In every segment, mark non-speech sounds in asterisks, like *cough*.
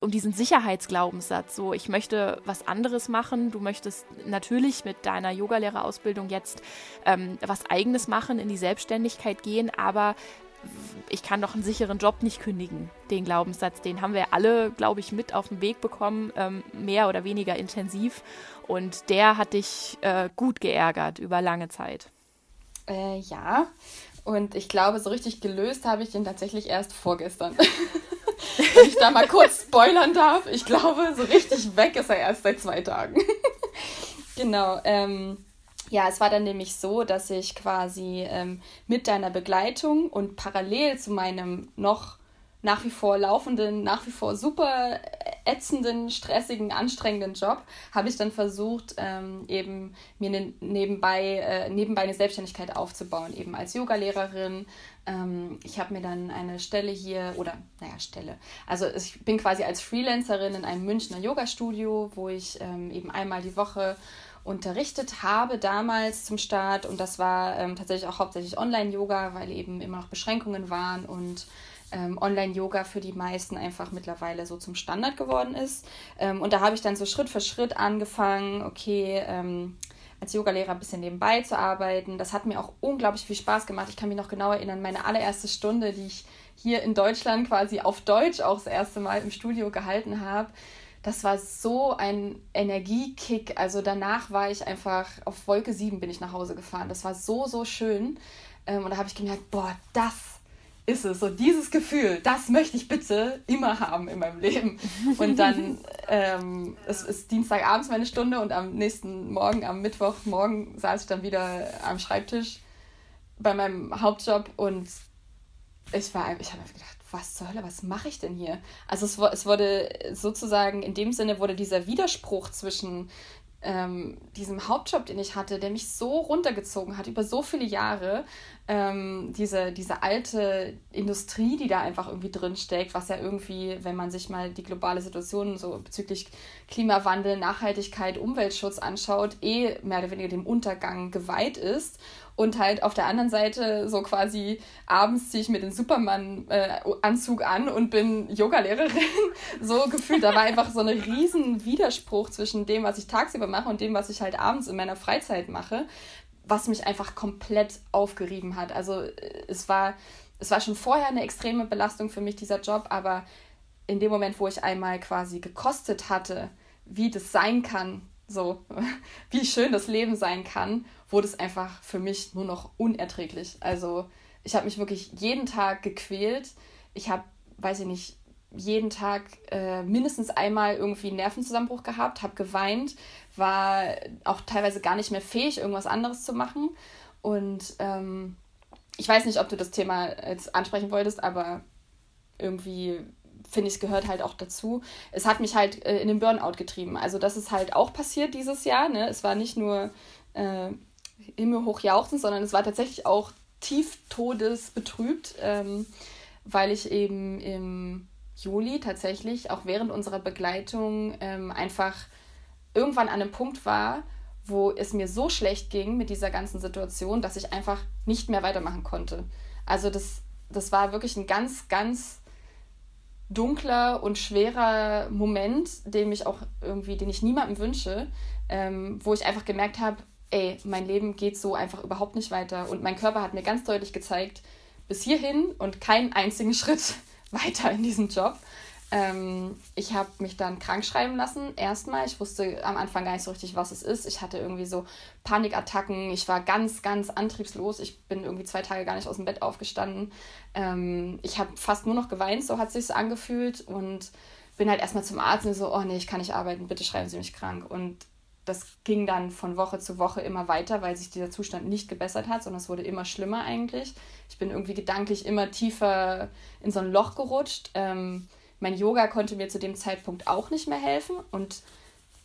um diesen Sicherheitsglaubenssatz. So, ich möchte was anderes machen. Du möchtest natürlich mit deiner Yogalehrerausbildung jetzt ähm, was Eigenes machen, in die Selbstständigkeit gehen, aber ich kann doch einen sicheren Job nicht kündigen. Den Glaubenssatz, den haben wir alle, glaube ich, mit auf den Weg bekommen, ähm, mehr oder weniger intensiv. Und der hat dich äh, gut geärgert über lange Zeit. Äh, ja, und ich glaube, so richtig gelöst habe ich den tatsächlich erst vorgestern. *laughs* Wenn ich da mal kurz spoilern darf, ich glaube, so richtig weg ist er erst seit zwei Tagen. *laughs* genau. Ähm, ja, es war dann nämlich so, dass ich quasi ähm, mit deiner Begleitung und parallel zu meinem noch nach wie vor laufenden, nach wie vor super ätzenden, stressigen, anstrengenden Job, habe ich dann versucht, ähm, eben mir ne, nebenbei, äh, nebenbei eine Selbstständigkeit aufzubauen, eben als Yogalehrerin. Ähm, ich habe mir dann eine Stelle hier, oder naja, Stelle. Also ich bin quasi als Freelancerin in einem Münchner Yoga-Studio, wo ich ähm, eben einmal die Woche unterrichtet habe damals zum Start und das war ähm, tatsächlich auch hauptsächlich Online-Yoga, weil eben immer noch Beschränkungen waren und ähm, Online-Yoga für die meisten einfach mittlerweile so zum Standard geworden ist. Ähm, und da habe ich dann so Schritt für Schritt angefangen, okay, ähm, als Yogalehrer ein bisschen nebenbei zu arbeiten. Das hat mir auch unglaublich viel Spaß gemacht. Ich kann mich noch genau erinnern, meine allererste Stunde, die ich hier in Deutschland quasi auf Deutsch auch das erste Mal im Studio gehalten habe. Das war so ein Energiekick. Also danach war ich einfach auf Wolke 7 bin ich nach Hause gefahren. Das war so, so schön. Ähm, und da habe ich gemerkt, boah, das ist es. So dieses Gefühl, das möchte ich bitte immer haben in meinem Leben. Und dann *laughs* ähm, es ist Dienstagabends meine Stunde und am nächsten Morgen, am Mittwochmorgen, saß ich dann wieder am Schreibtisch bei meinem Hauptjob und ich war, ich habe gedacht, was zur Hölle, was mache ich denn hier? Also es, es wurde sozusagen, in dem Sinne wurde dieser Widerspruch zwischen ähm, diesem Hauptjob, den ich hatte, der mich so runtergezogen hat über so viele Jahre, ähm, diese, diese alte Industrie, die da einfach irgendwie drin steckt, was ja irgendwie, wenn man sich mal die globale Situation so bezüglich Klimawandel, Nachhaltigkeit, Umweltschutz anschaut, eh mehr oder weniger dem Untergang geweiht ist. Und halt auf der anderen Seite so quasi abends ziehe ich mir den Superman-Anzug äh, an und bin Yogalehrerin. *laughs* so gefühlt, da war einfach so ein riesen Widerspruch zwischen dem, was ich tagsüber mache und dem, was ich halt abends in meiner Freizeit mache was mich einfach komplett aufgerieben hat. Also äh, es war, es war schon vorher eine extreme Belastung für mich, dieser Job, aber in dem Moment, wo ich einmal quasi gekostet hatte, wie das sein kann, so *laughs* wie schön das Leben sein kann, wurde es einfach für mich nur noch unerträglich. Also ich habe mich wirklich jeden Tag gequält. Ich habe, weiß ich nicht, jeden Tag äh, mindestens einmal irgendwie einen Nervenzusammenbruch gehabt, habe geweint, war auch teilweise gar nicht mehr fähig, irgendwas anderes zu machen. Und ähm, ich weiß nicht, ob du das Thema jetzt ansprechen wolltest, aber irgendwie finde ich, es gehört halt auch dazu. Es hat mich halt äh, in den Burnout getrieben. Also das ist halt auch passiert dieses Jahr. Ne? Es war nicht nur äh, himmelhoch jauchzen, sondern es war tatsächlich auch tief todesbetrübt, ähm, weil ich eben im Juli tatsächlich auch während unserer Begleitung ähm, einfach irgendwann an einem Punkt war, wo es mir so schlecht ging mit dieser ganzen Situation, dass ich einfach nicht mehr weitermachen konnte. Also das, das war wirklich ein ganz, ganz dunkler und schwerer Moment, den ich auch irgendwie, den ich niemandem wünsche, ähm, wo ich einfach gemerkt habe, ey, mein Leben geht so einfach überhaupt nicht weiter. Und mein Körper hat mir ganz deutlich gezeigt, bis hierhin und keinen einzigen *laughs* Schritt *laughs* weiter in diesem Job. Ähm, ich habe mich dann krank schreiben lassen, erstmal. Ich wusste am Anfang gar nicht so richtig, was es ist. Ich hatte irgendwie so Panikattacken. Ich war ganz, ganz antriebslos. Ich bin irgendwie zwei Tage gar nicht aus dem Bett aufgestanden. Ähm, ich habe fast nur noch geweint, so hat sich angefühlt. Und bin halt erstmal zum Arzt und so, oh nee, ich kann nicht arbeiten, bitte schreiben Sie mich krank. Und das ging dann von Woche zu Woche immer weiter, weil sich dieser Zustand nicht gebessert hat, sondern es wurde immer schlimmer eigentlich. Ich bin irgendwie gedanklich immer tiefer in so ein Loch gerutscht. Ähm, mein Yoga konnte mir zu dem Zeitpunkt auch nicht mehr helfen und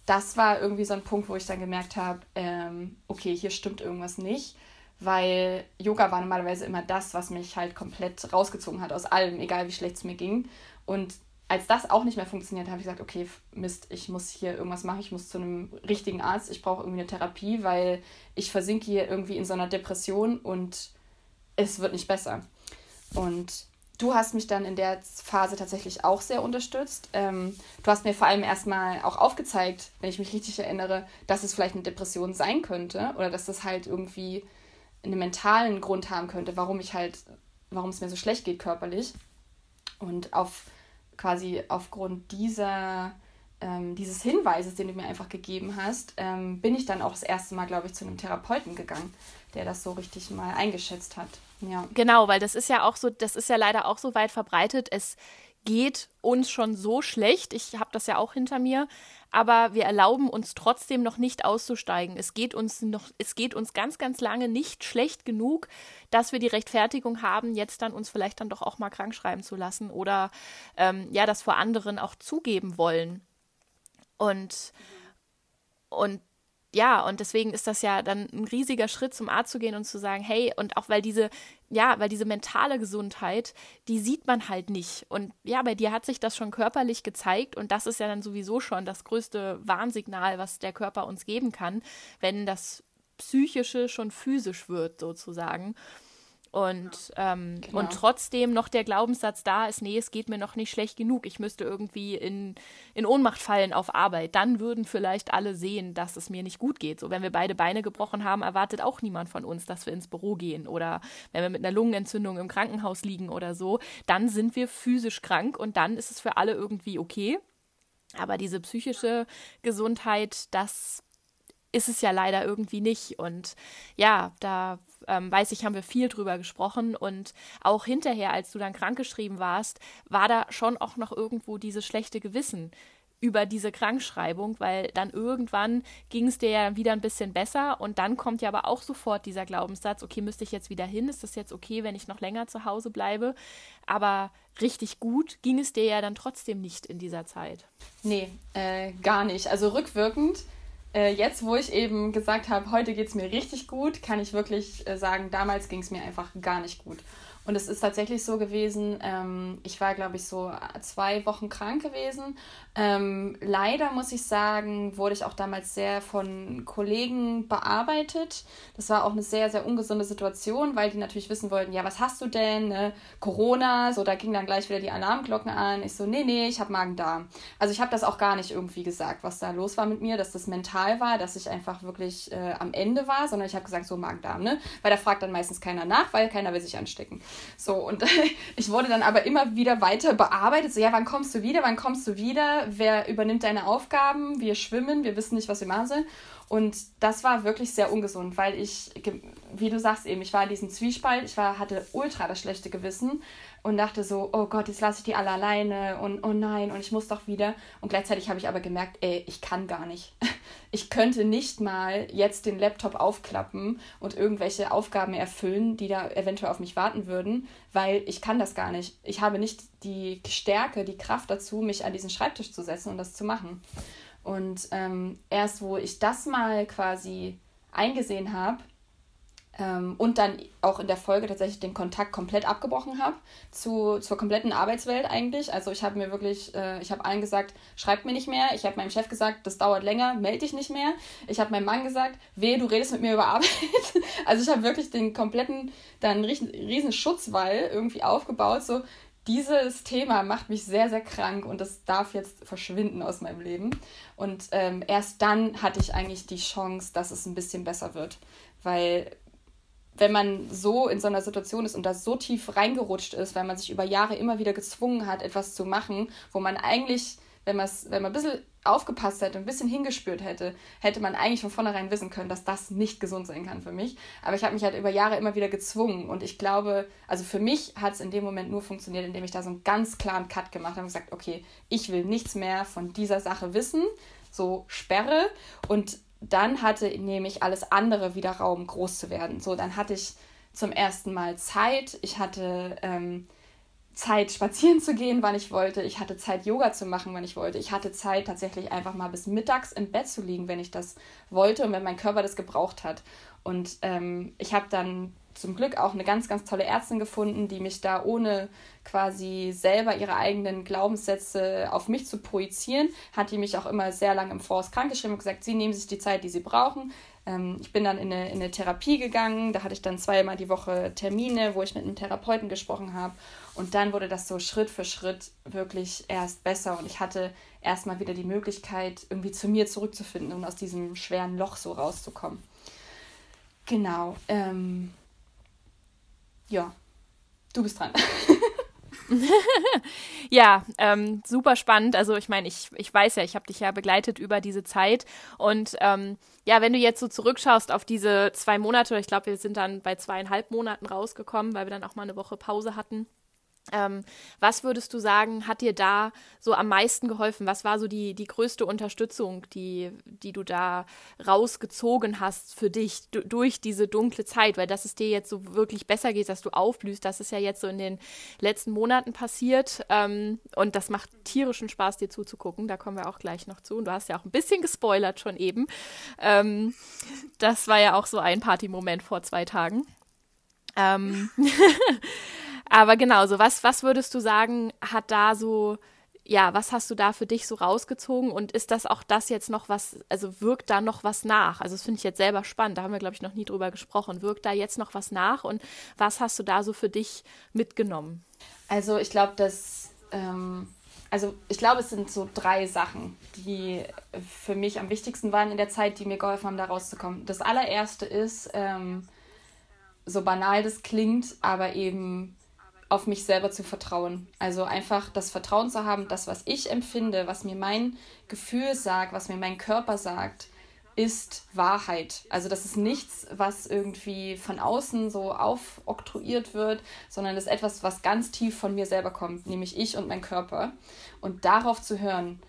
das war irgendwie so ein Punkt, wo ich dann gemerkt habe, ähm, okay, hier stimmt irgendwas nicht, weil Yoga war normalerweise immer das, was mich halt komplett rausgezogen hat aus allem, egal wie schlecht es mir ging. Und als das auch nicht mehr funktioniert, habe ich gesagt, okay, Mist, ich muss hier irgendwas machen, ich muss zu einem richtigen Arzt, ich brauche irgendwie eine Therapie, weil ich versinke hier irgendwie in so einer Depression und es wird nicht besser. Und du hast mich dann in der Phase tatsächlich auch sehr unterstützt. Ähm, du hast mir vor allem erstmal auch aufgezeigt, wenn ich mich richtig erinnere, dass es vielleicht eine Depression sein könnte oder dass das halt irgendwie einen mentalen Grund haben könnte, warum ich halt, warum es mir so schlecht geht körperlich. Und auf quasi aufgrund dieser ähm, dieses Hinweises, den du mir einfach gegeben hast, ähm, bin ich dann auch das erste Mal, glaube ich, zu einem Therapeuten gegangen, der das so richtig mal eingeschätzt hat. Ja. Genau, weil das ist ja auch so, das ist ja leider auch so weit verbreitet. Es geht uns schon so schlecht. Ich habe das ja auch hinter mir, aber wir erlauben uns trotzdem noch nicht auszusteigen. Es geht uns noch, es geht uns ganz, ganz lange nicht schlecht genug, dass wir die Rechtfertigung haben, jetzt dann uns vielleicht dann doch auch mal krank schreiben zu lassen oder ähm, ja, das vor anderen auch zugeben wollen. Und, und ja, und deswegen ist das ja dann ein riesiger Schritt, zum Arzt zu gehen und zu sagen, hey, und auch weil diese, ja, weil diese mentale Gesundheit, die sieht man halt nicht. Und ja, bei dir hat sich das schon körperlich gezeigt und das ist ja dann sowieso schon das größte Warnsignal, was der Körper uns geben kann, wenn das Psychische schon physisch wird, sozusagen. Und, ähm, genau. und trotzdem noch der Glaubenssatz da ist, nee, es geht mir noch nicht schlecht genug. Ich müsste irgendwie in, in Ohnmacht fallen auf Arbeit. Dann würden vielleicht alle sehen, dass es mir nicht gut geht. So, wenn wir beide Beine gebrochen haben, erwartet auch niemand von uns, dass wir ins Büro gehen. Oder wenn wir mit einer Lungenentzündung im Krankenhaus liegen oder so, dann sind wir physisch krank und dann ist es für alle irgendwie okay. Aber diese psychische Gesundheit, das ist es ja leider irgendwie nicht. Und ja, da ähm, weiß ich, haben wir viel drüber gesprochen und auch hinterher, als du dann krankgeschrieben warst, war da schon auch noch irgendwo dieses schlechte Gewissen über diese Krankschreibung, weil dann irgendwann ging es dir ja wieder ein bisschen besser und dann kommt ja aber auch sofort dieser Glaubenssatz, okay, müsste ich jetzt wieder hin? Ist das jetzt okay, wenn ich noch länger zu Hause bleibe? Aber richtig gut ging es dir ja dann trotzdem nicht in dieser Zeit. Nee, äh, gar nicht. Also rückwirkend äh, jetzt, wo ich eben gesagt habe, heute geht es mir richtig gut, kann ich wirklich äh, sagen, damals ging es mir einfach gar nicht gut. Und es ist tatsächlich so gewesen, ähm, ich war, glaube ich, so zwei Wochen krank gewesen. Ähm, leider muss ich sagen, wurde ich auch damals sehr von Kollegen bearbeitet. Das war auch eine sehr, sehr ungesunde Situation, weil die natürlich wissen wollten, ja, was hast du denn? Ne? Corona, so da ging dann gleich wieder die Alarmglocken an. Ich so, nee, nee, ich habe Magen-Darm. Also ich habe das auch gar nicht irgendwie gesagt, was da los war mit mir, dass das mental war, dass ich einfach wirklich äh, am Ende war, sondern ich habe gesagt, so Magen-Darm, ne? Weil da fragt dann meistens keiner nach, weil keiner will sich anstecken. So, und *laughs* ich wurde dann aber immer wieder weiter bearbeitet. So, ja, wann kommst du wieder? Wann kommst du wieder? Wer übernimmt deine Aufgaben? Wir schwimmen, wir wissen nicht, was wir machen sollen. Und das war wirklich sehr ungesund, weil ich, wie du sagst eben, ich war in diesem Zwiespalt, ich war, hatte ultra das schlechte Gewissen und dachte so, oh Gott, jetzt lasse ich die alle alleine und oh nein, und ich muss doch wieder. Und gleichzeitig habe ich aber gemerkt, ey, ich kann gar nicht. *laughs* Ich könnte nicht mal jetzt den Laptop aufklappen und irgendwelche Aufgaben erfüllen, die da eventuell auf mich warten würden, weil ich kann das gar nicht. Ich habe nicht die Stärke, die Kraft dazu, mich an diesen Schreibtisch zu setzen und das zu machen. Und ähm, erst wo ich das mal quasi eingesehen habe ähm, und dann auch in der Folge tatsächlich den Kontakt komplett abgebrochen habe zu, zur kompletten Arbeitswelt eigentlich. Also ich habe mir wirklich, äh, ich habe allen gesagt, schreibt mir nicht mehr. Ich habe meinem Chef gesagt, das dauert länger, melde dich nicht mehr. Ich habe meinem Mann gesagt, wehe, du redest mit mir über Arbeit. *laughs* also ich habe wirklich den kompletten, dann riesen, riesen Schutzwall irgendwie aufgebaut, so dieses Thema macht mich sehr, sehr krank und das darf jetzt verschwinden aus meinem Leben. Und ähm, erst dann hatte ich eigentlich die Chance, dass es ein bisschen besser wird. Weil wenn man so in so einer Situation ist und da so tief reingerutscht ist, weil man sich über Jahre immer wieder gezwungen hat, etwas zu machen, wo man eigentlich, wenn, wenn man ein bisschen aufgepasst hätte, ein bisschen hingespürt hätte, hätte man eigentlich von vornherein wissen können, dass das nicht gesund sein kann für mich. Aber ich habe mich halt über Jahre immer wieder gezwungen und ich glaube, also für mich hat es in dem Moment nur funktioniert, indem ich da so einen ganz klaren Cut gemacht habe und gesagt, okay, ich will nichts mehr von dieser Sache wissen, so Sperre und dann hatte nämlich alles andere wieder Raum, groß zu werden. So, dann hatte ich zum ersten Mal Zeit, ich hatte ähm, Zeit, spazieren zu gehen, wann ich wollte. Ich hatte Zeit, Yoga zu machen, wann ich wollte. Ich hatte Zeit, tatsächlich einfach mal bis mittags im Bett zu liegen, wenn ich das wollte und wenn mein Körper das gebraucht hat. Und ähm, ich habe dann zum Glück auch eine ganz, ganz tolle Ärztin gefunden, die mich da ohne quasi selber ihre eigenen Glaubenssätze auf mich zu projizieren, hat die mich auch immer sehr lange im Voraus krankgeschrieben und gesagt, sie nehmen sich die Zeit, die sie brauchen Ähm, ich bin dann in eine, in eine Therapie gegangen, da hatte ich dann zweimal die Woche Termine, wo ich mit einem Therapeuten gesprochen habe. Und dann wurde das so Schritt für Schritt wirklich erst besser und ich hatte erstmal wieder die Möglichkeit, irgendwie zu mir zurückzufinden und aus diesem schweren Loch so rauszukommen. Genau. Ähm, ja, du bist dran. *laughs* ja, ähm, super spannend. Also ich meine, ich, ich weiß ja, ich habe dich ja begleitet über diese Zeit. Und ähm, ja, wenn du jetzt so zurückschaust auf diese zwei Monate, ich glaube, wir sind dann bei zweieinhalb Monaten rausgekommen, weil wir dann auch mal eine Woche Pause hatten. Ähm, was würdest du sagen, hat dir da so am meisten geholfen? Was war so die, die größte Unterstützung, die, die du da rausgezogen hast für dich durch diese dunkle Zeit? Weil dass es dir jetzt so wirklich besser geht, dass du aufblühst, das ist ja jetzt so in den letzten Monaten passiert. Ähm, und das macht tierischen Spaß, dir zuzugucken. Da kommen wir auch gleich noch zu. Und du hast ja auch ein bisschen gespoilert schon eben. Ähm, das war ja auch so ein Partymoment vor zwei Tagen. Ähm *laughs* Aber genau, so was, was würdest du sagen, hat da so, ja, was hast du da für dich so rausgezogen und ist das auch das jetzt noch was, also wirkt da noch was nach? Also das finde ich jetzt selber spannend, da haben wir, glaube ich, noch nie drüber gesprochen. Wirkt da jetzt noch was nach und was hast du da so für dich mitgenommen? Also ich glaube, dass, ähm, also ich glaube, es sind so drei Sachen, die für mich am wichtigsten waren in der Zeit, die mir geholfen haben, da rauszukommen. Das allererste ist, ähm, so banal das klingt, aber eben auf mich selber zu vertrauen. Also einfach das Vertrauen zu haben, das, was ich empfinde, was mir mein Gefühl sagt, was mir mein Körper sagt, ist Wahrheit. Also das ist nichts, was irgendwie von außen so aufoktroyiert wird, sondern das ist etwas, was ganz tief von mir selber kommt, nämlich ich und mein Körper. Und darauf zu hören,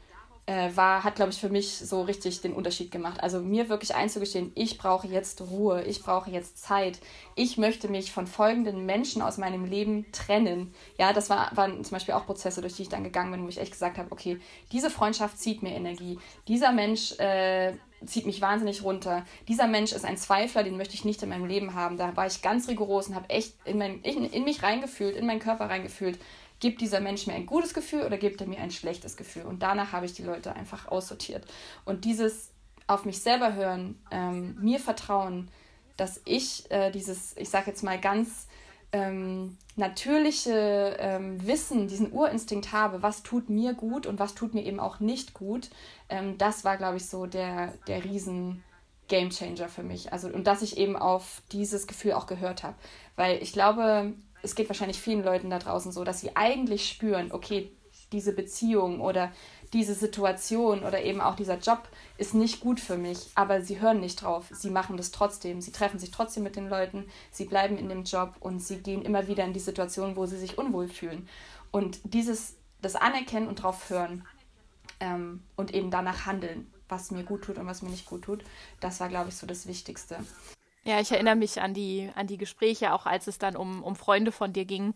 äh, war, hat, glaube ich, für mich so richtig den Unterschied gemacht. Also mir wirklich einzugestehen, ich brauche jetzt Ruhe, ich brauche jetzt Zeit, ich möchte mich von folgenden Menschen aus meinem Leben trennen. Ja, das war, waren zum Beispiel auch Prozesse, durch die ich dann gegangen bin, wo ich echt gesagt habe, okay, diese Freundschaft zieht mir Energie, dieser Mensch äh, zieht mich wahnsinnig runter. Dieser Mensch ist ein Zweifler, den möchte ich nicht in meinem Leben haben. Da war ich ganz rigoros und habe echt in, mein, in, in mich reingefühlt, in meinen Körper reingefühlt gibt dieser Mensch mir ein gutes Gefühl oder gibt er mir ein schlechtes Gefühl? Und danach habe ich die Leute einfach aussortiert. Und dieses auf mich selber hören, ähm, mir vertrauen, dass ich äh, dieses, ich sage jetzt mal ganz ähm, natürliche ähm, Wissen, diesen Urinstinkt habe, was tut mir gut und was tut mir eben auch nicht gut, ähm, das war, glaube ich, so der, der riesen Gamechanger für mich. Also, und dass ich eben auf dieses Gefühl auch gehört habe. Weil ich glaube, es geht wahrscheinlich vielen Leuten da draußen so, dass sie eigentlich spüren, okay, diese Beziehung oder diese Situation oder eben auch dieser Job ist nicht gut für mich, aber sie hören nicht drauf. Sie machen das trotzdem. Sie treffen sich trotzdem mit den Leuten, sie bleiben in dem Job und sie gehen immer wieder in die Situation, wo sie sich unwohl fühlen. Und dieses, das Anerkennen und drauf hören ähm, und eben danach handeln, was mir gut tut und was mir nicht gut tut, das war, glaube ich, so das Wichtigste. Ja, ich erinnere mich an die, an die Gespräche, auch als es dann um, um Freunde von dir ging.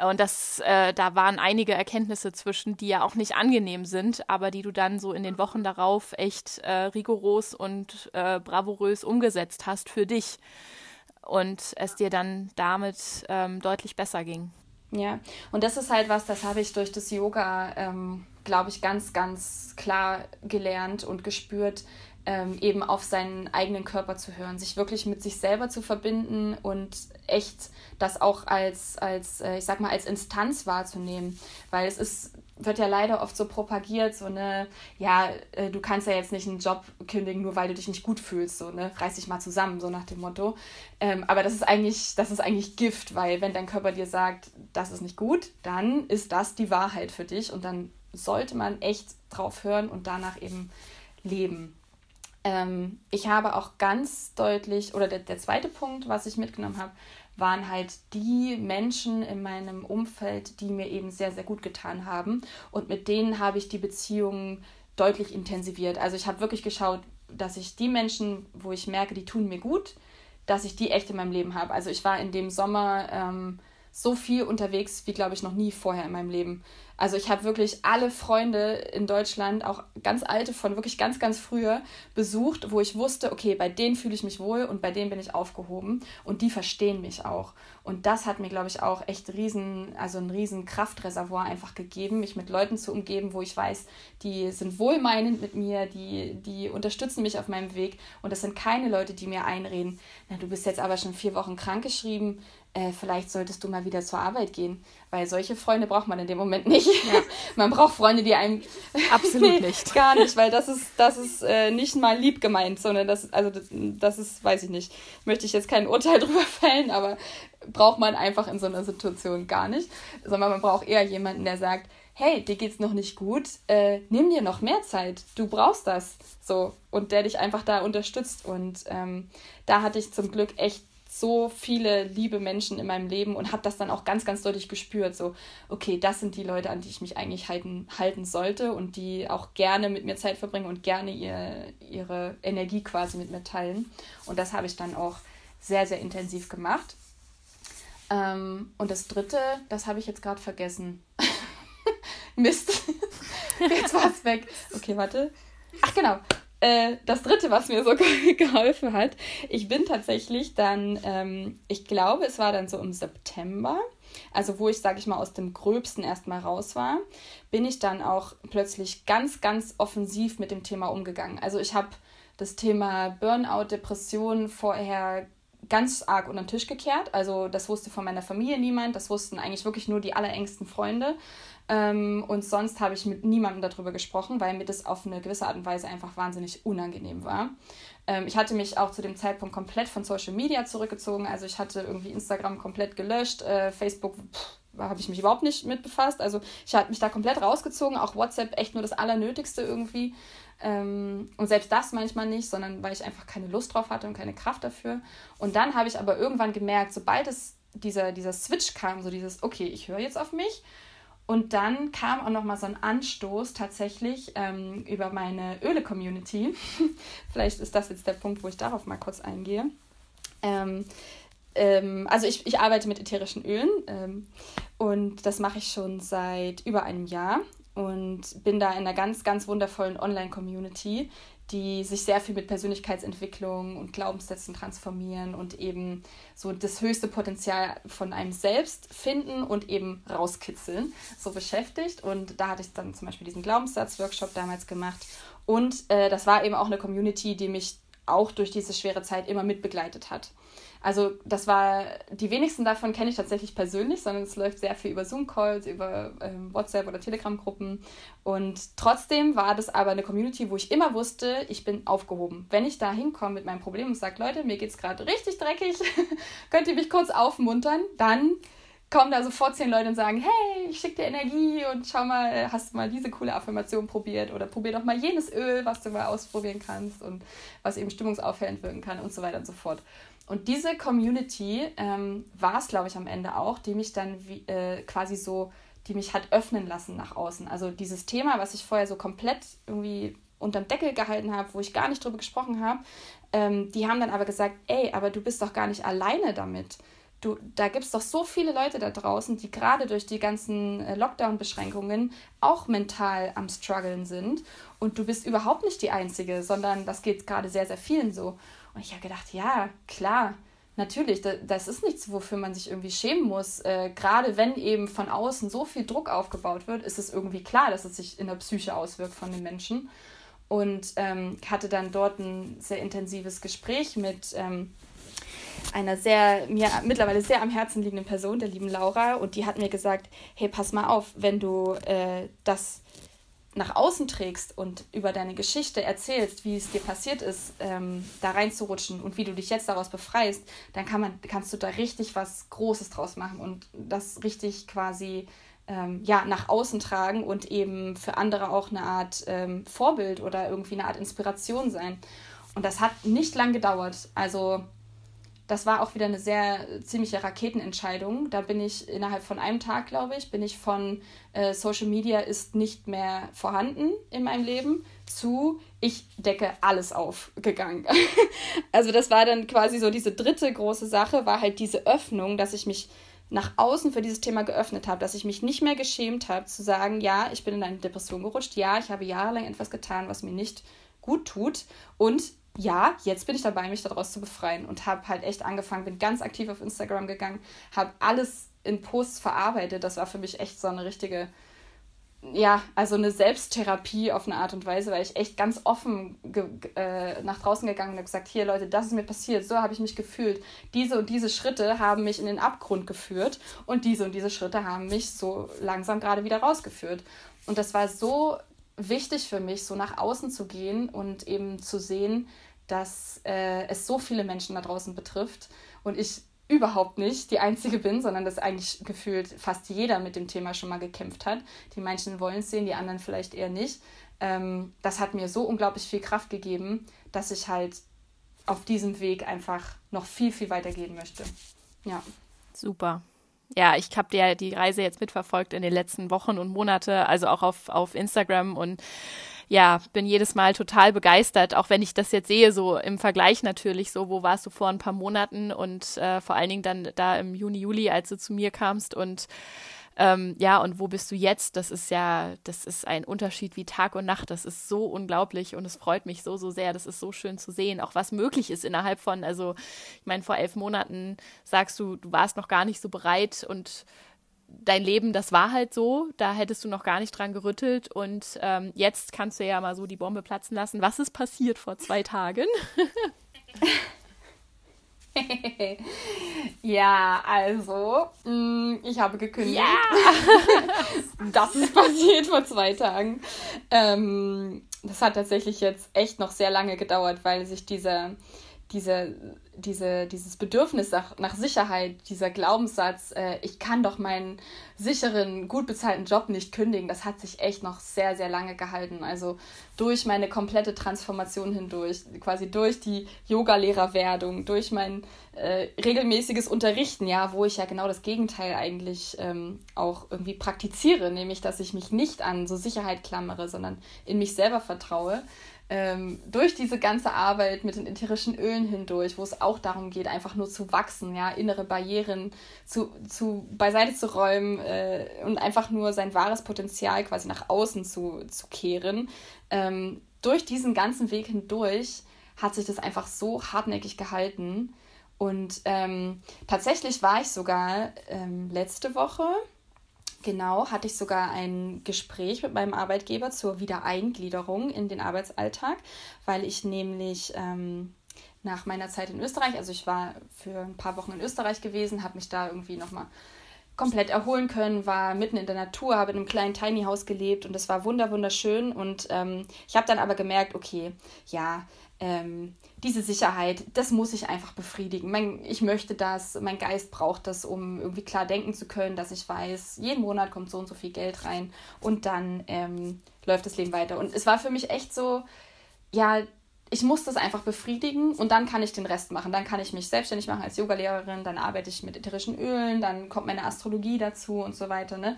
Und das, äh, da waren einige Erkenntnisse zwischen, die ja auch nicht angenehm sind, aber die du dann so in den Wochen darauf echt äh, rigoros und äh, bravourös umgesetzt hast für dich. Und es dir dann damit ähm, deutlich besser ging. Ja, und das ist halt was, das habe ich durch das Yoga, ähm, glaube ich, ganz, ganz klar gelernt und gespürt, ähm, eben auf seinen eigenen Körper zu hören, sich wirklich mit sich selber zu verbinden und echt das auch als, als äh, ich sag mal, als Instanz wahrzunehmen. Weil es ist, wird ja leider oft so propagiert, so eine, ja, äh, du kannst ja jetzt nicht einen Job kündigen, nur weil du dich nicht gut fühlst, so, ne, reiß dich mal zusammen, so nach dem Motto. Ähm, aber das ist eigentlich, das ist eigentlich Gift, weil wenn dein Körper dir sagt, das ist nicht gut, dann ist das die Wahrheit für dich und dann sollte man echt drauf hören und danach eben leben. Ähm, ich habe auch ganz deutlich, oder der, der zweite Punkt, was ich mitgenommen habe, waren halt die Menschen in meinem Umfeld, die mir eben sehr, sehr gut getan haben. Und mit denen habe ich die Beziehungen deutlich intensiviert. Also ich habe wirklich geschaut, dass ich die Menschen, wo ich merke, die tun mir gut, dass ich die echt in meinem Leben habe. Also ich war in dem Sommer ähm, so viel unterwegs wie, glaube ich, noch nie vorher in meinem Leben. Also ich habe wirklich alle Freunde in Deutschland, auch ganz alte von wirklich ganz, ganz früher, besucht, wo ich wusste, okay, bei denen fühle ich mich wohl und bei denen bin ich aufgehoben und die verstehen mich auch. Und das hat mir, glaube ich, auch echt riesen, also ein riesen Kraftreservoir einfach gegeben, mich mit Leuten zu umgeben, wo ich weiß, die sind wohlmeinend mit mir, die, die unterstützen mich auf meinem Weg. Und das sind keine Leute, die mir einreden, na, du bist jetzt aber schon vier Wochen krankgeschrieben, äh, vielleicht solltest du mal wieder zur Arbeit gehen. Weil solche Freunde braucht man in dem Moment nicht. Ja. *laughs* man braucht Freunde, die einem. *laughs* Absolut nee, nicht. Gar nicht, weil das ist, das ist äh, nicht mal lieb gemeint, sondern das, also das, das ist, weiß ich nicht, möchte ich jetzt kein Urteil *laughs* drüber fällen, aber braucht man einfach in so einer Situation gar nicht. Sondern man braucht eher jemanden, der sagt, hey, dir geht's noch nicht gut, äh, nimm dir noch mehr Zeit, du brauchst das. So, und der dich einfach da unterstützt. Und ähm, da hatte ich zum Glück echt so viele liebe Menschen in meinem Leben und habe das dann auch ganz, ganz deutlich gespürt. So, okay, das sind die Leute, an die ich mich eigentlich halten, halten sollte und die auch gerne mit mir Zeit verbringen und gerne ihr, ihre Energie quasi mit mir teilen. Und das habe ich dann auch sehr, sehr intensiv gemacht. Ähm, und das dritte, das habe ich jetzt gerade vergessen. *laughs* Mist. *laughs* jetzt war es weg. Okay, warte. Ach genau. Äh, das dritte, was mir so *laughs* geholfen hat, ich bin tatsächlich dann, ähm, ich glaube, es war dann so im September, also wo ich, sage ich mal, aus dem Gröbsten erstmal raus war, bin ich dann auch plötzlich ganz, ganz offensiv mit dem Thema umgegangen. Also ich habe das Thema Burnout, Depression vorher ganz arg unter den Tisch gekehrt. Also das wusste von meiner Familie niemand, das wussten eigentlich wirklich nur die allerengsten Freunde. Ähm, und sonst habe ich mit niemandem darüber gesprochen, weil mir das auf eine gewisse Art und Weise einfach wahnsinnig unangenehm war. Ähm, ich hatte mich auch zu dem Zeitpunkt komplett von Social Media zurückgezogen. Also ich hatte irgendwie Instagram komplett gelöscht, äh, Facebook habe ich mich überhaupt nicht mit befasst. Also ich habe mich da komplett rausgezogen, auch WhatsApp echt nur das Allernötigste irgendwie. Ähm, und selbst das manchmal nicht, sondern weil ich einfach keine Lust drauf hatte und keine Kraft dafür. Und dann habe ich aber irgendwann gemerkt, sobald es dieser, dieser Switch kam, so dieses, okay, ich höre jetzt auf mich und dann kam auch noch mal so ein Anstoß tatsächlich ähm, über meine Öle-Community. *laughs* Vielleicht ist das jetzt der Punkt, wo ich darauf mal kurz eingehe. Ähm, ähm, also ich, ich arbeite mit ätherischen Ölen ähm, und das mache ich schon seit über einem Jahr und bin da in einer ganz, ganz wundervollen Online-Community, die sich sehr viel mit Persönlichkeitsentwicklung und Glaubenssätzen transformieren und eben so das höchste Potenzial von einem selbst finden und eben rauskitzeln, so beschäftigt. Und da hatte ich dann zum Beispiel diesen Glaubenssatz-Workshop damals gemacht. Und äh, das war eben auch eine Community, die mich auch durch diese schwere Zeit immer mitbegleitet hat. Also das war, die wenigsten davon kenne ich tatsächlich persönlich, sondern es läuft sehr viel über Zoom-Calls, über ähm, WhatsApp oder Telegram-Gruppen. Und trotzdem war das aber eine Community, wo ich immer wusste, ich bin aufgehoben. Wenn ich da hinkomme mit meinem Problem und sage, Leute, mir geht es gerade richtig dreckig, *laughs* könnt ihr mich kurz aufmuntern, dann kommen da sofort zehn Leute und sagen, hey, ich schicke dir Energie und schau mal, hast du mal diese coole Affirmation probiert oder probier doch mal jenes Öl, was du mal ausprobieren kannst und was eben stimmungsaufhellend wirken kann und so weiter und so fort. Und diese Community ähm, war es, glaube ich, am Ende auch, die mich dann wie, äh, quasi so, die mich hat öffnen lassen nach außen. Also dieses Thema, was ich vorher so komplett irgendwie unterm Deckel gehalten habe, wo ich gar nicht drüber gesprochen habe, ähm, die haben dann aber gesagt, ey, aber du bist doch gar nicht alleine damit. Du, da gibt es doch so viele Leute da draußen, die gerade durch die ganzen äh, Lockdown-Beschränkungen auch mental am struggeln sind. Und du bist überhaupt nicht die Einzige, sondern das geht gerade sehr, sehr vielen so. Und ich habe gedacht, ja, klar, natürlich, das ist nichts, wofür man sich irgendwie schämen muss. Äh, Gerade wenn eben von außen so viel Druck aufgebaut wird, ist es irgendwie klar, dass es sich in der Psyche auswirkt von den Menschen. Und ähm, hatte dann dort ein sehr intensives Gespräch mit ähm, einer sehr, mir mittlerweile sehr am Herzen liegenden Person, der lieben Laura. Und die hat mir gesagt, hey, pass mal auf, wenn du äh, das nach außen trägst und über deine Geschichte erzählst, wie es dir passiert ist, ähm, da reinzurutschen und wie du dich jetzt daraus befreist, dann kann man, kannst du da richtig was Großes draus machen und das richtig quasi ähm, ja, nach außen tragen und eben für andere auch eine Art ähm, Vorbild oder irgendwie eine Art Inspiration sein. Und das hat nicht lang gedauert. Also das war auch wieder eine sehr ziemliche Raketenentscheidung. Da bin ich innerhalb von einem Tag, glaube ich, bin ich von äh, Social Media ist nicht mehr vorhanden in meinem Leben zu ich decke alles auf gegangen. *laughs* also das war dann quasi so diese dritte große Sache, war halt diese Öffnung, dass ich mich nach außen für dieses Thema geöffnet habe, dass ich mich nicht mehr geschämt habe, zu sagen, ja, ich bin in eine Depression gerutscht, ja, ich habe jahrelang etwas getan, was mir nicht gut tut und ja, jetzt bin ich dabei, mich daraus zu befreien und habe halt echt angefangen, bin ganz aktiv auf Instagram gegangen, habe alles in Posts verarbeitet. Das war für mich echt so eine richtige ja, also eine Selbsttherapie auf eine Art und Weise, weil ich echt ganz offen äh, nach draußen gegangen und gesagt, hier Leute, das ist mir passiert, so habe ich mich gefühlt. Diese und diese Schritte haben mich in den Abgrund geführt und diese und diese Schritte haben mich so langsam gerade wieder rausgeführt. Und das war so wichtig für mich, so nach außen zu gehen und eben zu sehen, dass äh, es so viele Menschen da draußen betrifft und ich überhaupt nicht die Einzige bin, sondern dass eigentlich gefühlt fast jeder mit dem Thema schon mal gekämpft hat. Die manchen wollen es sehen, die anderen vielleicht eher nicht. Ähm, das hat mir so unglaublich viel Kraft gegeben, dass ich halt auf diesem Weg einfach noch viel, viel weiter gehen möchte. Ja. Super. Ja, ich habe ja die Reise jetzt mitverfolgt in den letzten Wochen und Monate, also auch auf, auf Instagram und ja, bin jedes Mal total begeistert, auch wenn ich das jetzt sehe, so im Vergleich natürlich, so, wo warst du vor ein paar Monaten und äh, vor allen Dingen dann da im Juni, Juli, als du zu mir kamst und ähm, ja, und wo bist du jetzt? Das ist ja, das ist ein Unterschied wie Tag und Nacht. Das ist so unglaublich und es freut mich so, so sehr. Das ist so schön zu sehen, auch was möglich ist innerhalb von, also ich meine, vor elf Monaten sagst du, du warst noch gar nicht so bereit und dein Leben, das war halt so, da hättest du noch gar nicht dran gerüttelt und ähm, jetzt kannst du ja mal so die Bombe platzen lassen. Was ist passiert vor zwei Tagen? *laughs* *laughs* ja, also, mm, ich habe gekündigt. Ja! *laughs* das ist passiert vor zwei Tagen. Ähm, das hat tatsächlich jetzt echt noch sehr lange gedauert, weil sich dieser, dieser diese, dieses Bedürfnis nach, nach Sicherheit, dieser Glaubenssatz, äh, ich kann doch meinen sicheren, gut bezahlten Job nicht kündigen, das hat sich echt noch sehr, sehr lange gehalten. Also durch meine komplette Transformation hindurch, quasi durch die Yogalehrerwerdung, durch mein äh, regelmäßiges Unterrichten, ja, wo ich ja genau das Gegenteil eigentlich ähm, auch irgendwie praktiziere, nämlich dass ich mich nicht an so Sicherheit klammere, sondern in mich selber vertraue ähm, durch diese ganze Arbeit mit den ätherischen Ölen hindurch, wo es auch darum geht, einfach nur zu wachsen, ja, innere Barrieren zu, zu beiseite zu räumen äh, und einfach nur sein wahres Potenzial quasi nach außen zu, zu kehren. Ähm, durch diesen ganzen Weg hindurch hat sich das einfach so hartnäckig gehalten. Und ähm, tatsächlich war ich sogar ähm, letzte Woche Genau, hatte ich sogar ein Gespräch mit meinem Arbeitgeber zur Wiedereingliederung in den Arbeitsalltag, weil ich nämlich ähm, nach meiner Zeit in Österreich, also ich war für ein paar Wochen in Österreich gewesen, habe mich da irgendwie nochmal komplett erholen können, war mitten in der Natur, habe in einem kleinen Tiny House gelebt und es war wunder wunderschön. Und ähm, ich habe dann aber gemerkt, okay, ja, ähm, diese Sicherheit, das muss ich einfach befriedigen. Mein, ich möchte das, mein Geist braucht das, um irgendwie klar denken zu können, dass ich weiß, jeden Monat kommt so und so viel Geld rein und dann ähm, läuft das Leben weiter. Und es war für mich echt so, ja, ich muss das einfach befriedigen und dann kann ich den Rest machen. Dann kann ich mich selbstständig machen als Yogalehrerin, dann arbeite ich mit ätherischen Ölen, dann kommt meine Astrologie dazu und so weiter. Ne?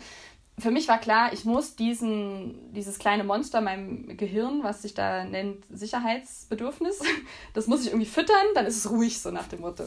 Für mich war klar, ich muss diesen, dieses kleine Monster in meinem Gehirn, was sich da nennt Sicherheitsbedürfnis, *laughs* das muss ich irgendwie füttern, dann ist es ruhig, so nach dem Motto.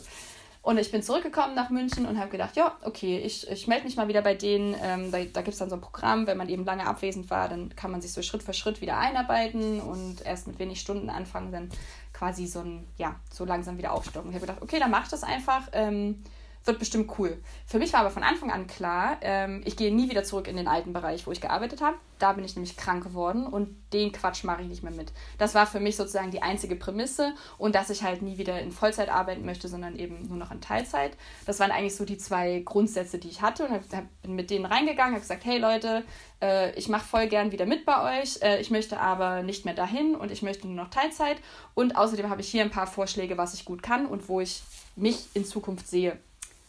Und ich bin zurückgekommen nach München und habe gedacht, ja, okay, ich, ich melde mich mal wieder bei denen. Ähm, da da gibt es dann so ein Programm, wenn man eben lange abwesend war, dann kann man sich so Schritt für Schritt wieder einarbeiten und erst mit wenig Stunden anfangen, dann quasi so ein, ja, so langsam wieder aufstocken. Ich habe gedacht, okay, dann mach ich das einfach. Ähm, wird bestimmt cool. Für mich war aber von Anfang an klar, ähm, ich gehe nie wieder zurück in den alten Bereich, wo ich gearbeitet habe. Da bin ich nämlich krank geworden und den Quatsch mache ich nicht mehr mit. Das war für mich sozusagen die einzige Prämisse und dass ich halt nie wieder in Vollzeit arbeiten möchte, sondern eben nur noch in Teilzeit. Das waren eigentlich so die zwei Grundsätze, die ich hatte und hab, bin mit denen reingegangen, habe gesagt, hey Leute, äh, ich mache voll gern wieder mit bei euch, äh, ich möchte aber nicht mehr dahin und ich möchte nur noch Teilzeit und außerdem habe ich hier ein paar Vorschläge, was ich gut kann und wo ich mich in Zukunft sehe.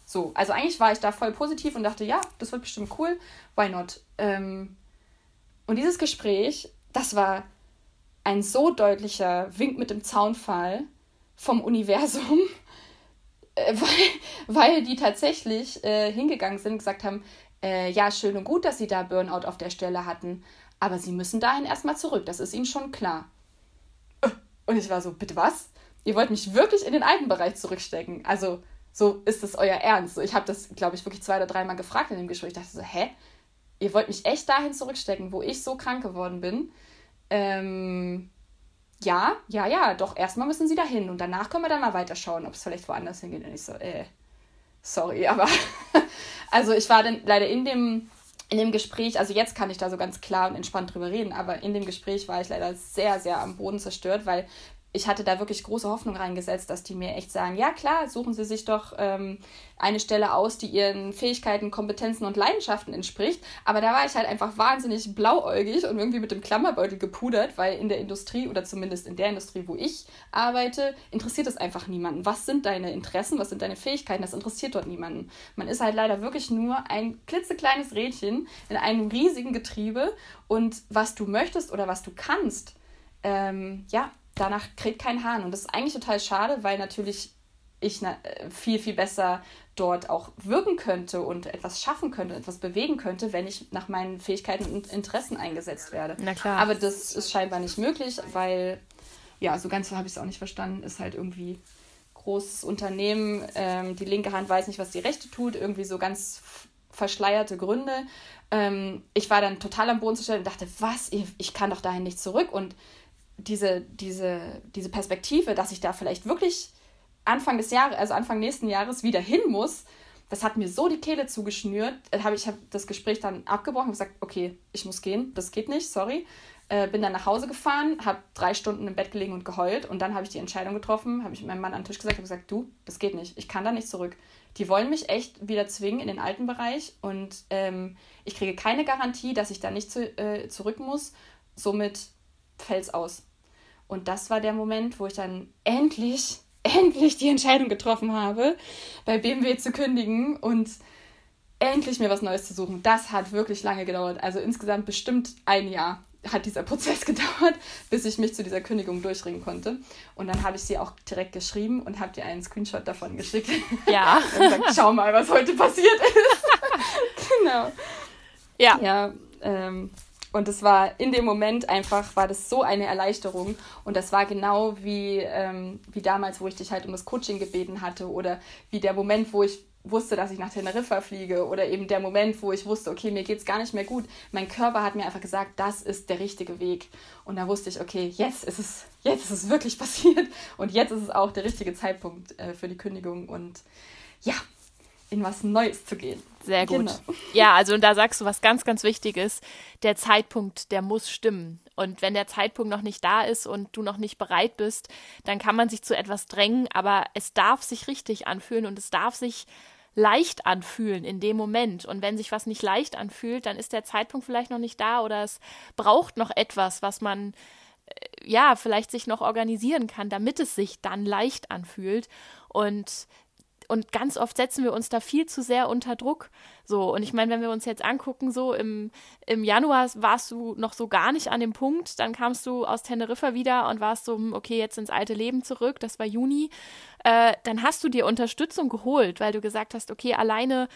So, also eigentlich war ich da voll positiv und dachte, ja, das wird bestimmt cool, why not? Ähm, und dieses Gespräch, das war ein so deutlicher Wink mit dem Zaunfall vom Universum, *laughs* äh, weil, weil die tatsächlich äh, hingegangen sind und gesagt haben, äh, ja, schön und gut, dass sie da Burnout auf der Stelle hatten, aber sie müssen dahin erstmal zurück, das ist ihnen schon klar. Und ich war so, bitte was? Ihr wollt mich wirklich in den alten Bereich zurückstecken? Also so ist das euer Ernst. So, ich habe das, glaube ich, wirklich zwei oder dreimal gefragt in dem Gespräch. Ich dachte so, hä? Ihr wollt mich echt dahin zurückstecken, wo ich so krank geworden bin? Ähm, ja, ja, ja, doch, erstmal müssen sie dahin und danach können wir dann mal weiterschauen, ob es vielleicht woanders hingeht. Und ich so, äh, sorry, aber *laughs* also ich war dann leider in dem, in dem Gespräch, also jetzt kann ich da so ganz klar und entspannt drüber reden, aber in dem Gespräch war ich leider sehr, sehr am Boden zerstört, weil ich hatte da wirklich große Hoffnung reingesetzt, dass die mir echt sagen, ja klar, suchen Sie sich doch ähm, eine Stelle aus, die Ihren Fähigkeiten, Kompetenzen und Leidenschaften entspricht. Aber da war ich halt einfach wahnsinnig blauäugig und irgendwie mit dem Klammerbeutel gepudert, weil in der Industrie oder zumindest in der Industrie, wo ich arbeite, interessiert es einfach niemanden. Was sind deine Interessen, was sind deine Fähigkeiten? Das interessiert dort niemanden. Man ist halt leider wirklich nur ein klitzekleines Rädchen in einem riesigen Getriebe und was du möchtest oder was du kannst, ähm, ja, danach kriegt kein Hahn. Und das ist eigentlich total schade, weil natürlich ich viel, viel besser dort auch wirken könnte und etwas schaffen könnte, etwas bewegen könnte, wenn ich nach meinen Fähigkeiten und Interessen eingesetzt werde. Na klar. Aber das ist scheinbar nicht möglich, weil, ja, so ganz so habe ich es auch nicht verstanden, ist halt irgendwie großes Unternehmen, ähm, die linke Hand weiß nicht, was die rechte tut, irgendwie so ganz verschleierte Gründe. Ähm, ich war dann total am Boden zu stellen und dachte, was, ich kann doch dahin nicht zurück und diese, diese, diese Perspektive, dass ich da vielleicht wirklich Anfang des Jahres, also Anfang nächsten Jahres wieder hin muss, das hat mir so die Kehle zugeschnürt. Hab, ich habe das Gespräch dann abgebrochen und gesagt, okay, ich muss gehen, das geht nicht, sorry. Äh, bin dann nach Hause gefahren, habe drei Stunden im Bett gelegen und geheult und dann habe ich die Entscheidung getroffen, habe ich meinem Mann an den Tisch gesagt und gesagt, du, das geht nicht, ich kann da nicht zurück. Die wollen mich echt wieder zwingen in den alten Bereich und ähm, ich kriege keine Garantie, dass ich da nicht zu, äh, zurück muss. Somit fällt es aus. Und das war der Moment, wo ich dann endlich, *laughs* endlich die Entscheidung getroffen habe, bei BMW zu kündigen und endlich mir was Neues zu suchen. Das hat wirklich lange gedauert. Also insgesamt bestimmt ein Jahr hat dieser Prozess *laughs* gedauert, bis ich mich zu dieser Kündigung durchringen konnte. Und dann habe ich sie auch direkt geschrieben und habe dir einen Screenshot davon geschickt. *laughs* Ja. und gesagt, schau mal, was heute passiert ist. genau. Ja. Ja, ähm, und es war in dem Moment einfach, war das so eine Erleichterung. Und das war genau wie, ähm, wie damals, wo ich dich halt um das Coaching gebeten hatte. Oder wie der Moment, wo ich wusste, dass ich nach Teneriffa fliege. Oder eben der Moment, wo ich wusste, okay, mir geht es gar nicht mehr gut. Mein Körper hat mir einfach gesagt, das ist der richtige Weg. Und da wusste ich, okay, jetzt ist es, jetzt ist es wirklich *laughs* passiert. Und jetzt ist es auch der richtige Zeitpunkt äh, für die Kündigung. Und ja, in was Neues zu gehen. Sehr gut. Genau. Ja, also und da sagst du was ganz, ganz Wichtiges. Der Zeitpunkt, der muss stimmen. Und wenn der Zeitpunkt noch nicht da ist und du noch nicht bereit bist, dann kann man sich zu etwas drängen, aber es darf sich richtig anfühlen und es darf sich leicht anfühlen in dem Moment. Und wenn sich was nicht leicht anfühlt, dann ist der Zeitpunkt vielleicht noch nicht da oder es braucht noch etwas, was man äh, ja vielleicht sich noch organisieren kann, damit es sich dann leicht anfühlt. Und und ganz oft setzen wir uns da viel zu sehr unter Druck. So, und ich meine, wenn wir uns jetzt angucken, so im, im Januar warst du noch so gar nicht an dem Punkt, dann kamst du aus Teneriffa wieder und warst so, hm, okay, jetzt ins alte Leben zurück, das war Juni. Äh, dann hast du dir Unterstützung geholt, weil du gesagt hast, okay, alleine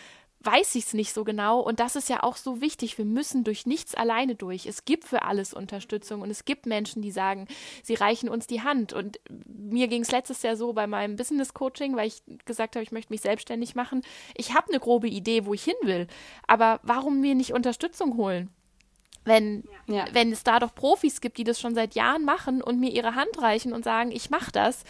weiß ich es nicht so genau. Und das ist ja auch so wichtig. Wir müssen durch nichts alleine durch. Es gibt für alles Unterstützung und es gibt Menschen, die sagen, sie reichen uns die Hand. Und mir ging es letztes Jahr so bei meinem Business Coaching, weil ich gesagt habe, ich möchte mich selbstständig machen. Ich habe eine grobe Idee, wo ich hin will. Aber warum mir nicht Unterstützung holen? Wenn, ja. wenn es da doch Profis gibt, die das schon seit Jahren machen und mir ihre Hand reichen und sagen, ich mache das.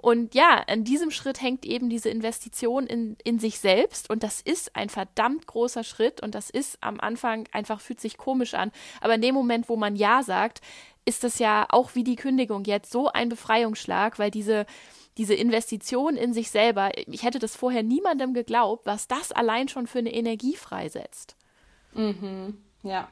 Und ja, an diesem Schritt hängt eben diese Investition in, in sich selbst. Und das ist ein verdammt großer Schritt. Und das ist am Anfang einfach, fühlt sich komisch an. Aber in dem Moment, wo man Ja sagt, ist das ja auch wie die Kündigung jetzt so ein Befreiungsschlag, weil diese, diese Investition in sich selber, ich hätte das vorher niemandem geglaubt, was das allein schon für eine Energie freisetzt. Mhm, ja.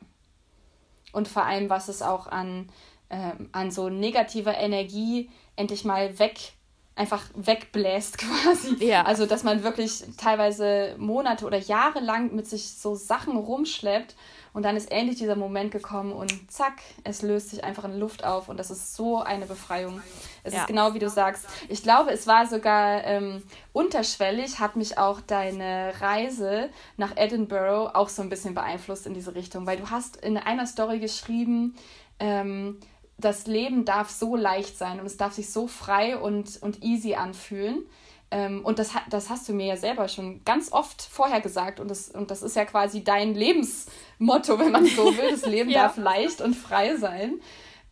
Und vor allem, was es auch an, ähm, an so negativer Energie endlich mal weg einfach wegbläst *laughs* quasi. Ja. Also, dass man wirklich teilweise Monate oder Jahre lang mit sich so Sachen rumschleppt und dann ist endlich dieser Moment gekommen und zack, es löst sich einfach in Luft auf und das ist so eine Befreiung. Es ja. ist genau wie du sagst. Ich glaube, es war sogar ähm, unterschwellig, hat mich auch deine Reise nach Edinburgh auch so ein bisschen beeinflusst in diese Richtung, weil du hast in einer Story geschrieben, ähm, das Leben darf so leicht sein und es darf sich so frei und, und easy anfühlen. Ähm, und das, das hast du mir ja selber schon ganz oft vorher gesagt. Und das, und das ist ja quasi dein Lebensmotto, wenn man so will. Das *laughs* Leben ja. darf leicht und frei sein.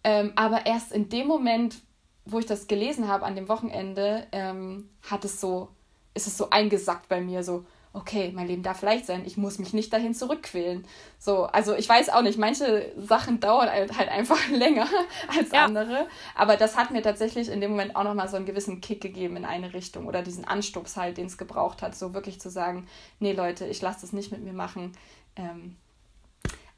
Ähm, aber erst in dem Moment, wo ich das gelesen habe an dem Wochenende, ähm, hat es so, ist es so eingesackt bei mir, so, okay, mein Leben darf leicht sein, ich muss mich nicht dahin zurückquälen. So, also ich weiß auch nicht, manche Sachen dauern halt, halt einfach *laughs* länger als ja. andere, aber das hat mir tatsächlich in dem Moment auch nochmal so einen gewissen Kick gegeben in eine Richtung oder diesen Anstups halt, den es gebraucht hat, so wirklich zu sagen, nee Leute, ich lasse das nicht mit mir machen. Ähm,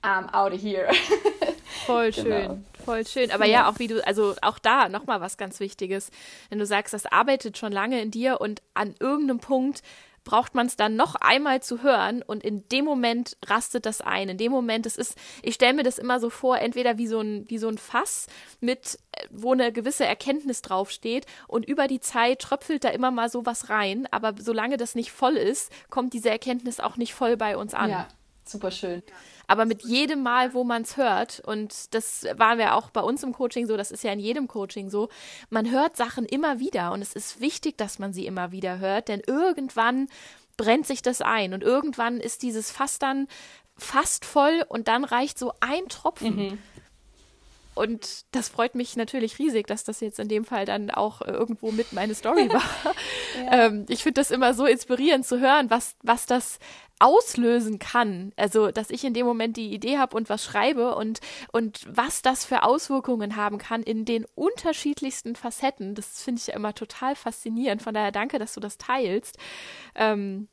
I'm out of here. *laughs* Voll genau. schön, voll schön. Aber ja. ja, auch wie du, also auch da nochmal was ganz Wichtiges. Wenn du sagst, das arbeitet schon lange in dir und an irgendeinem Punkt braucht man es dann noch einmal zu hören und in dem Moment rastet das ein. In dem Moment, es ist, ich stelle mir das immer so vor, entweder wie so ein, wie so ein Fass mit, äh, wo eine gewisse Erkenntnis draufsteht und über die Zeit tröpfelt da immer mal sowas rein, aber solange das nicht voll ist, kommt diese Erkenntnis auch nicht voll bei uns an. Ja, super schön. Aber mit jedem Mal, wo man es hört, und das waren wir auch bei uns im Coaching so, das ist ja in jedem Coaching so, man hört Sachen immer wieder und es ist wichtig, dass man sie immer wieder hört, denn irgendwann brennt sich das ein und irgendwann ist dieses Fass dann fast voll und dann reicht so ein Tropfen. Mhm. Und das freut mich natürlich riesig, dass das jetzt in dem Fall dann auch äh, irgendwo mit meine Story *laughs* war. ja. ähm, ich finde das immer so inspirierend zu hören, was, was das auslösen kann. Also, dass ich in dem Moment die Idee habe und was schreibe und, und was das für Auswirkungen haben kann in den unterschiedlichsten Facetten. Das finde ich ja immer total faszinierend. Von daher danke, dass du das teilst. Ähm,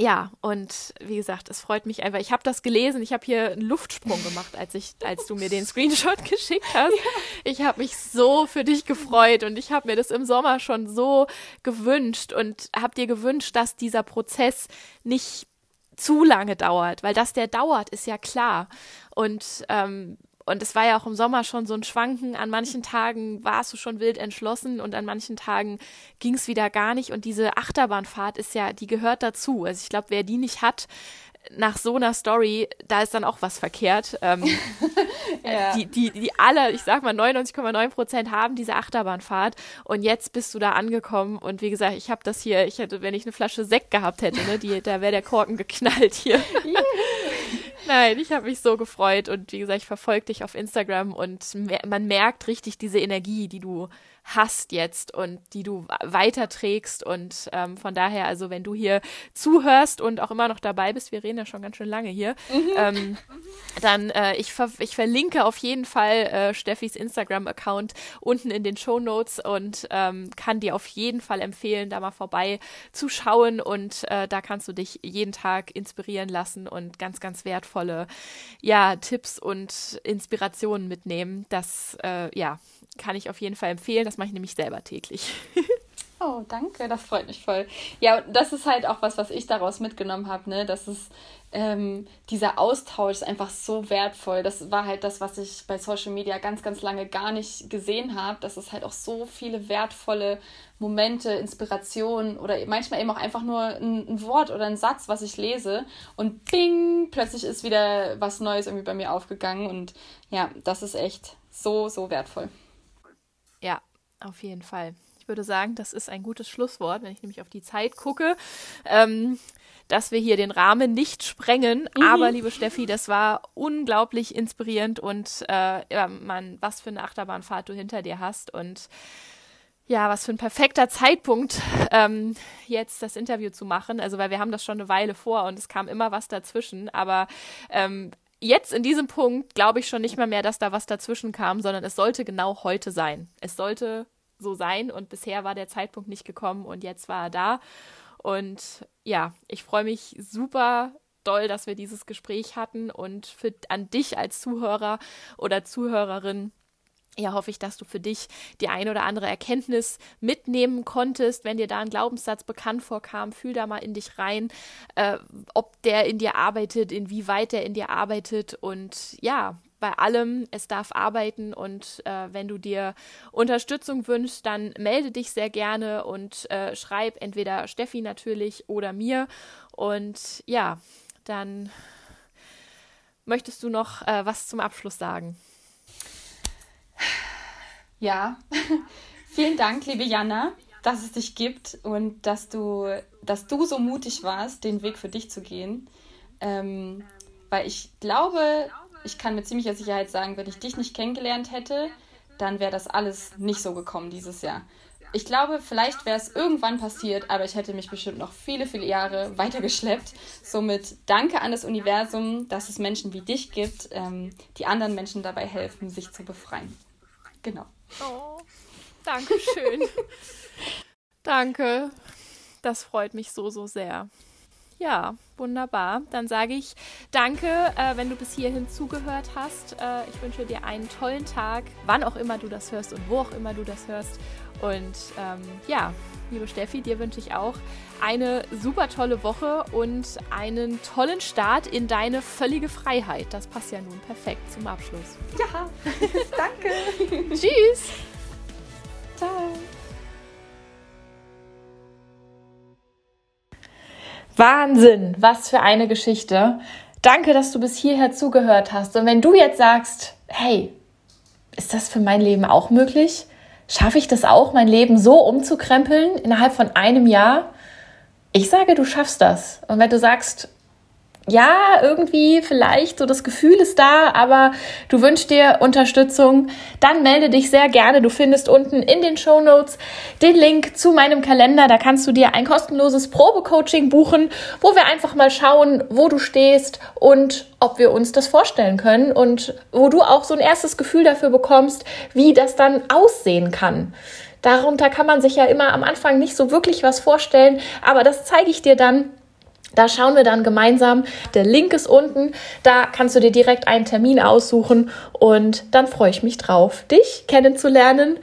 ja, und wie gesagt, es freut mich einfach. Ich habe das gelesen, ich habe hier einen Luftsprung gemacht, als ich, als du mir den *laughs* Screenshot geschickt hast. Ja. Ich habe mich so für dich gefreut und ich habe mir das im Sommer schon so gewünscht und habe dir gewünscht, dass dieser Prozess nicht zu lange dauert, weil dass der dauert, ist ja klar. Und ähm, und es war ja auch im Sommer schon so ein Schwanken. An manchen Tagen warst du schon wild entschlossen und an manchen Tagen ging es wieder gar nicht. Und diese Achterbahnfahrt ist ja, die gehört dazu. Also ich glaube, wer die nicht hat, nach so einer Story, da ist dann auch was verkehrt. Ähm, *laughs* ja. die, die, die alle, ich sag mal 99,9 Prozent haben diese Achterbahnfahrt und jetzt bist du da angekommen und wie gesagt, ich habe das hier, ich hätte, wenn ich eine Flasche Sekt gehabt hätte, ne, die, da wäre der Korken geknallt hier. *laughs* Nein, ich habe mich so gefreut und wie gesagt, ich verfolge dich auf Instagram und man merkt richtig diese Energie, die du hast jetzt und die du weiterträgst. Und ähm, von daher, also wenn du hier zuhörst und auch immer noch dabei bist, wir reden ja schon ganz schön lange hier, mhm. ähm, dann äh, ich, ver ich verlinke auf jeden Fall äh, Steffis Instagram-Account unten in den Show Notes und ähm, kann dir auf jeden Fall empfehlen, da mal vorbei zu schauen und äh, da kannst du dich jeden Tag inspirieren lassen und ganz, ganz wertvolle ja, Tipps und Inspirationen mitnehmen. Das äh, ja, kann ich auf jeden Fall empfehlen. Das mache ich nämlich selber täglich. *laughs* Oh, danke, das freut mich voll. Ja, das ist halt auch was, was ich daraus mitgenommen habe, ne? Das ist ähm, dieser Austausch ist einfach so wertvoll. Das war halt das, was ich bei Social Media ganz, ganz lange gar nicht gesehen habe, dass es halt auch so viele wertvolle Momente, Inspirationen oder manchmal eben auch einfach nur ein, ein Wort oder ein Satz, was ich lese und bing, plötzlich ist wieder was Neues irgendwie bei mir aufgegangen und ja, das ist echt so, so wertvoll. Auf jeden Fall. Ich würde sagen, das ist ein gutes Schlusswort, wenn ich nämlich auf die Zeit gucke. Ähm, dass wir hier den Rahmen nicht sprengen. Mhm. Aber, liebe Steffi, das war unglaublich inspirierend und äh, ja, man, was für eine Achterbahnfahrt du hinter dir hast und ja, was für ein perfekter Zeitpunkt, ähm, jetzt das Interview zu machen. Also, weil wir haben das schon eine Weile vor und es kam immer was dazwischen. Aber ähm, jetzt in diesem Punkt glaube ich schon nicht mal mehr, dass da was dazwischen kam, sondern es sollte genau heute sein. Es sollte so sein und bisher war der Zeitpunkt nicht gekommen und jetzt war er da. Und ja, ich freue mich super doll, dass wir dieses Gespräch hatten und für, an dich als Zuhörer oder Zuhörerin ja, hoffe ich, dass du für dich die ein oder andere Erkenntnis mitnehmen konntest. Wenn dir da ein Glaubenssatz bekannt vorkam, fühl da mal in dich rein, äh, ob der in dir arbeitet, inwieweit der in dir arbeitet und ja, bei allem, es darf arbeiten und äh, wenn du dir Unterstützung wünschst, dann melde dich sehr gerne und äh, schreib entweder Steffi natürlich oder mir. Und ja, dann möchtest du noch äh, was zum Abschluss sagen? Ja, *laughs* vielen Dank, liebe Jana, dass es dich gibt und dass du, dass du so mutig warst, den Weg für dich zu gehen. Ähm, weil ich glaube, ich kann mit ziemlicher Sicherheit sagen, wenn ich dich nicht kennengelernt hätte, dann wäre das alles nicht so gekommen dieses Jahr. Ich glaube, vielleicht wäre es irgendwann passiert, aber ich hätte mich bestimmt noch viele, viele Jahre weitergeschleppt. Somit danke an das Universum, dass es Menschen wie dich gibt, ähm, die anderen Menschen dabei helfen, sich zu befreien. Genau. Oh, danke schön. *laughs* danke. Das freut mich so, so sehr. Ja, wunderbar. Dann sage ich danke, äh, wenn du bis hierhin zugehört hast. Äh, ich wünsche dir einen tollen Tag, wann auch immer du das hörst und wo auch immer du das hörst. Und ähm, ja, liebe Steffi, dir wünsche ich auch eine super tolle Woche und einen tollen Start in deine völlige Freiheit. Das passt ja nun perfekt zum Abschluss. Ja, *laughs* danke. Tschüss. Ciao. Wahnsinn, was für eine Geschichte. Danke, dass du bis hierher zugehört hast. Und wenn du jetzt sagst, hey, ist das für mein Leben auch möglich? Schaffe ich das auch, mein Leben so umzukrempeln innerhalb von einem Jahr? Ich sage, du schaffst das. Und wenn du sagst, ja, irgendwie vielleicht so das Gefühl ist da, aber du wünschst dir Unterstützung, dann melde dich sehr gerne. Du findest unten in den Show Notes den Link zu meinem Kalender. Da kannst du dir ein kostenloses Probecoaching buchen, wo wir einfach mal schauen, wo du stehst und ob wir uns das vorstellen können und wo du auch so ein erstes Gefühl dafür bekommst, wie das dann aussehen kann. Darunter kann man sich ja immer am Anfang nicht so wirklich was vorstellen, aber das zeige ich dir dann da schauen wir dann gemeinsam. Der Link ist unten. Da kannst du dir direkt einen Termin aussuchen und dann freue ich mich drauf, dich kennenzulernen.